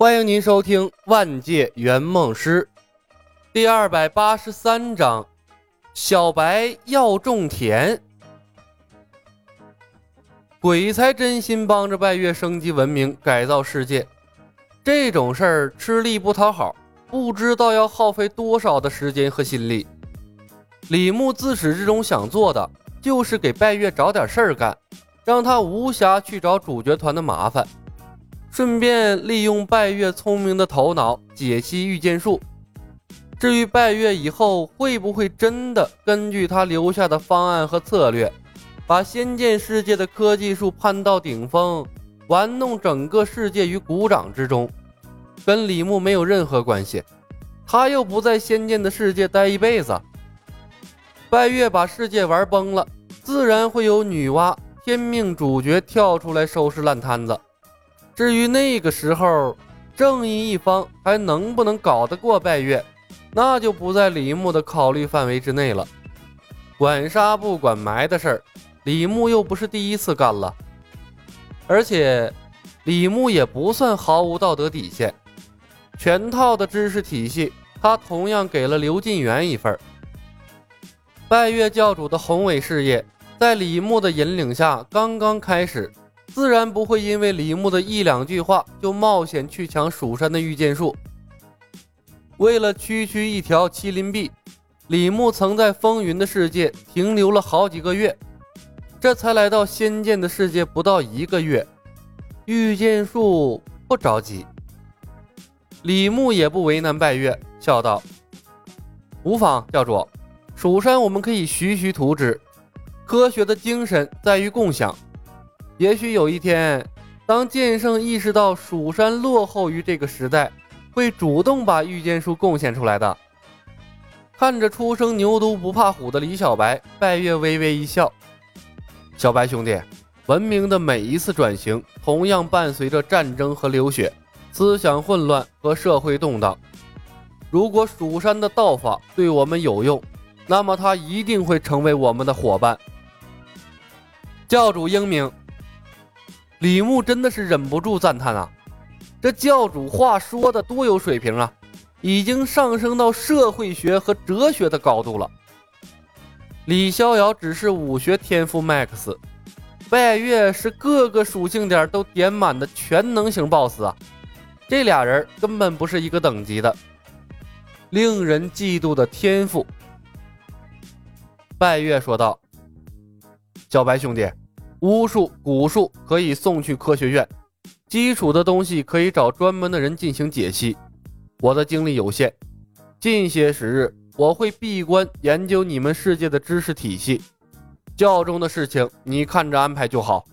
欢迎您收听《万界圆梦师》第二百八十三章：小白要种田。鬼才真心帮着拜月升级文明、改造世界，这种事儿吃力不讨好，不知道要耗费多少的时间和心力。李牧自始至终想做的，就是给拜月找点事儿干，让他无暇去找主角团的麻烦。顺便利用拜月聪明的头脑解析御剑术。至于拜月以后会不会真的根据他留下的方案和策略，把仙剑世界的科技树攀到顶峰，玩弄整个世界于股掌之中，跟李牧没有任何关系。他又不在仙剑的世界待一辈子。拜月把世界玩崩了，自然会有女娲天命主角跳出来收拾烂摊子。至于那个时候，正义一方还能不能搞得过拜月，那就不在李牧的考虑范围之内了。管杀不管埋的事儿，李牧又不是第一次干了。而且，李牧也不算毫无道德底线，全套的知识体系，他同样给了刘进元一份。拜月教主的宏伟事业，在李牧的引领下，刚刚开始。自然不会因为李牧的一两句话就冒险去抢蜀山的御剑术。为了区区一条麒麟臂，李牧曾在风云的世界停留了好几个月，这才来到仙剑的世界不到一个月。御剑术不着急，李牧也不为难拜月，笑道：“无妨，教主，蜀山我们可以徐徐图之。科学的精神在于共享。”也许有一天，当剑圣意识到蜀山落后于这个时代，会主动把御剑术贡献出来的。看着初生牛犊不怕虎的李小白，拜月微微一笑：“小白兄弟，文明的每一次转型，同样伴随着战争和流血，思想混乱和社会动荡。如果蜀山的道法对我们有用，那么他一定会成为我们的伙伴。”教主英明。李牧真的是忍不住赞叹啊！这教主话说的多有水平啊，已经上升到社会学和哲学的高度了。李逍遥只是武学天赋 max，拜月是各个属性点都点满的全能型 boss 啊！这俩人根本不是一个等级的，令人嫉妒的天赋。拜月说道：“小白兄弟。”巫术、蛊术可以送去科学院，基础的东西可以找专门的人进行解析。我的精力有限，近些时日我会闭关研究你们世界的知识体系，教中的事情你看着安排就好。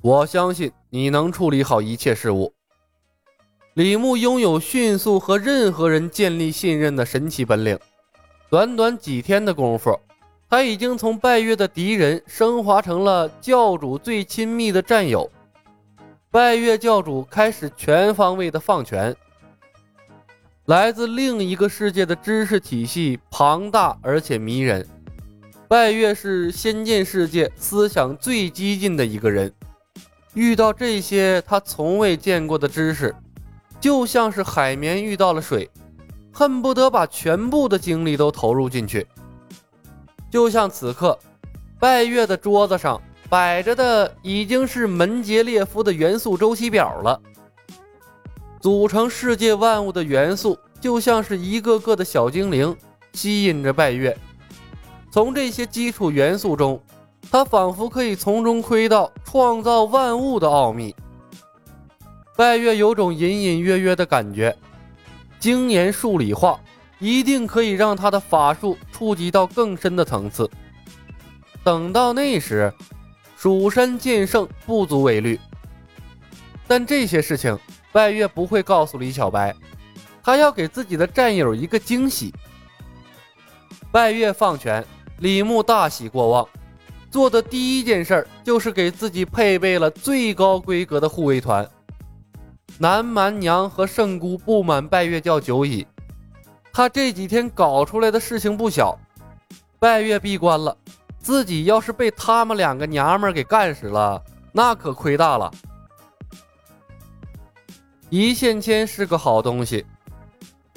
我相信你能处理好一切事务。李牧拥有迅速和任何人建立信任的神奇本领，短短几天的功夫。他已经从拜月的敌人升华成了教主最亲密的战友。拜月教主开始全方位的放权。来自另一个世界的知识体系庞大而且迷人。拜月是仙剑世界思想最激进的一个人，遇到这些他从未见过的知识，就像是海绵遇到了水，恨不得把全部的精力都投入进去。就像此刻，拜月的桌子上摆着的已经是门捷列夫的元素周期表了。组成世界万物的元素，就像是一个个的小精灵，吸引着拜月。从这些基础元素中，他仿佛可以从中窥到创造万物的奥秘。拜月有种隐隐约约的感觉，精研数理化。一定可以让他的法术触及到更深的层次。等到那时，蜀山剑圣不足为虑。但这些事情，拜月不会告诉李小白，他要给自己的战友一个惊喜。拜月放权，李牧大喜过望，做的第一件事就是给自己配备了最高规格的护卫团。南蛮娘和圣姑不满拜月教久矣。他这几天搞出来的事情不小，拜月闭关了，自己要是被他们两个娘们给干死了，那可亏大了。一线牵是个好东西。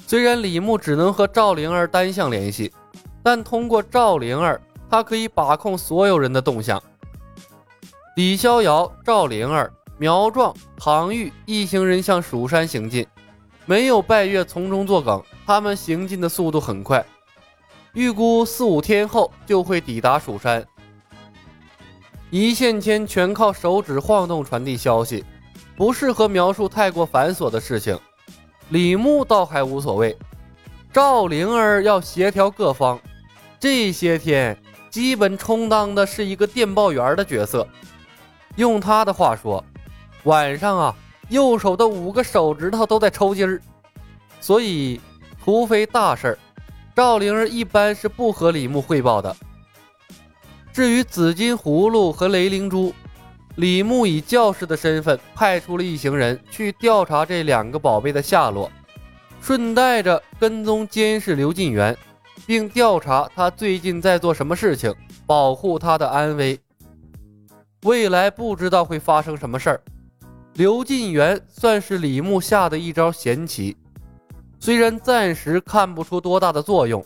虽然李牧只能和赵灵儿单向联系，但通过赵灵儿，他可以把控所有人的动向。李逍遥、赵灵儿、苗壮、唐玉一行人向蜀山行进，没有拜月从中作梗，他们行进的速度很快，预估四五天后就会抵达蜀山。一线牵全靠手指晃动传递消息，不适合描述太过繁琐的事情。李牧倒还无所谓，赵灵儿要协调各方，这些天基本充当的是一个电报员的角色。用他的话说，晚上啊，右手的五个手指头都在抽筋儿。所以，除非大事儿，赵灵儿一般是不和李牧汇报的。至于紫金葫芦和雷灵珠，李牧以教士的身份派出了一行人去调查这两个宝贝的下落，顺带着跟踪监视刘进元，并调查他最近在做什么事情，保护他的安危。未来不知道会发生什么事儿。刘进元算是李牧下的一招闲棋，虽然暂时看不出多大的作用，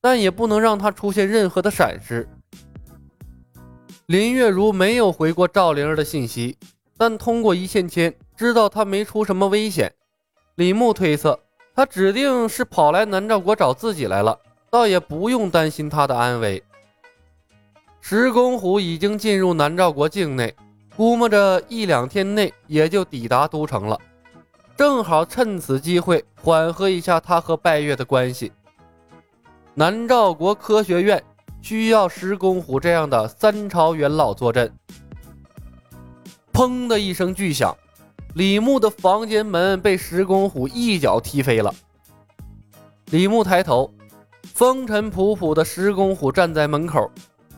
但也不能让他出现任何的闪失。林月如没有回过赵灵儿的信息，但通过一线牵知道她没出什么危险。李牧推测，她指定是跑来南诏国找自己来了，倒也不用担心她的安危。石公虎已经进入南诏国境内，估摸着一两天内也就抵达都城了，正好趁此机会缓和一下他和拜月的关系。南诏国科学院。需要石公虎这样的三朝元老坐镇。砰的一声巨响，李牧的房间门被石公虎一脚踢飞了。李牧抬头，风尘仆仆的石公虎站在门口，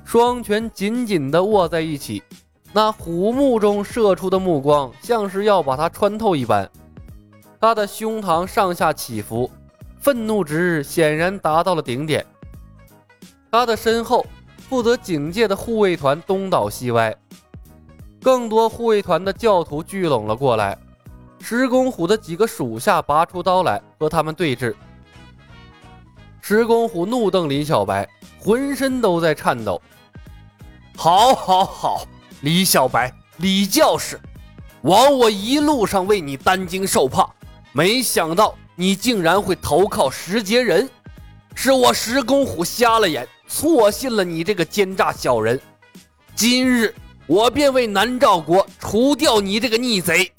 双拳紧紧地握在一起，那虎目中射出的目光像是要把他穿透一般。他的胸膛上下起伏，愤怒值显然达到了顶点。他的身后，负责警戒的护卫团东倒西歪，更多护卫团的教徒聚拢了过来。石公虎的几个属下拔出刀来和他们对峙。石公虎怒瞪李小白，浑身都在颤抖。好，好，好，李小白，李教士，枉我一路上为你担惊受怕，没想到你竟然会投靠石杰人，是我石公虎瞎了眼。错信了你这个奸诈小人，今日我便为南诏国除掉你这个逆贼。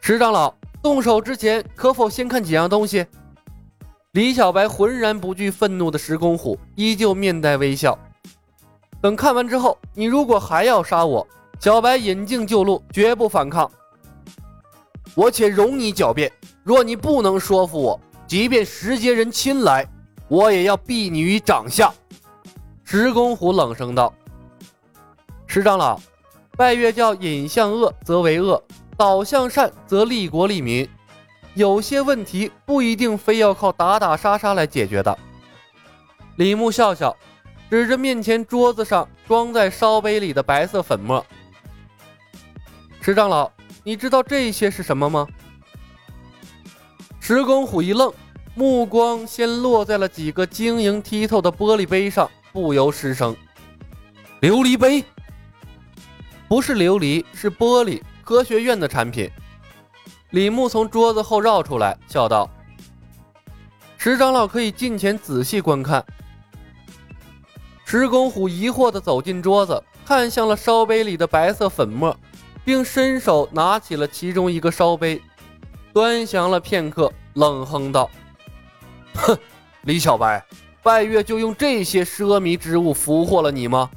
石长老，动手之前可否先看几样东西？李小白浑然不惧愤怒的石公虎依旧面带微笑。等看完之后，你如果还要杀我，小白引颈就戮，绝不反抗。我且容你狡辩，若你不能说服我，即便石阶人亲来，我也要毙你于掌下。石公虎冷声道：“石长老，拜月教引向恶则为恶，导向善则利国利民。有些问题不一定非要靠打打杀杀来解决的。”李牧笑笑，指着面前桌子上装在烧杯里的白色粉末：“石长老，你知道这些是什么吗？”石公虎一愣，目光先落在了几个晶莹剔透的玻璃杯上。不由失声。琉璃杯不是琉璃，是玻璃。科学院的产品。李牧从桌子后绕出来，笑道：“石长老可以近前仔细观看。”石公虎疑惑地走进桌子，看向了烧杯里的白色粉末，并伸手拿起了其中一个烧杯，端详了片刻，冷哼道：“哼，李小白。”拜月就用这些奢靡之物俘获了你吗？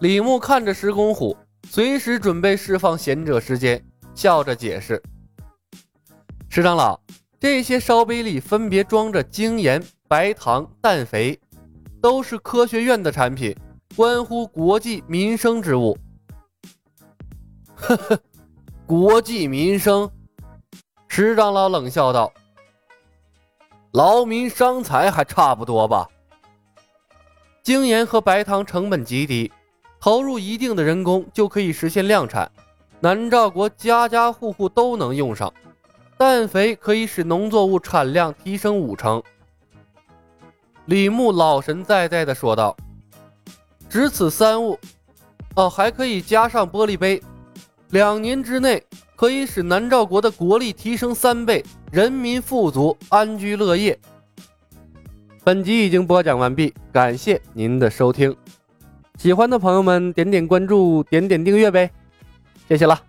李牧看着石公虎，随时准备释放贤者时间，笑着解释：“石长老，这些烧杯里分别装着精盐、白糖、氮肥，都是科学院的产品，关乎国计民生之物。”呵呵，国计民生。石长老冷笑道。劳民伤财还差不多吧。精盐和白糖成本极低，投入一定的人工就可以实现量产。南诏国家家户户都能用上。氮肥可以使农作物产量提升五成。李牧老神在在的说道：“只此三物，哦，还可以加上玻璃杯。两年之内可以使南诏国的国力提升三倍，人民富足，安居乐业。”本集已经播讲完毕，感谢您的收听。喜欢的朋友们点点关注，点点订阅呗，谢谢了。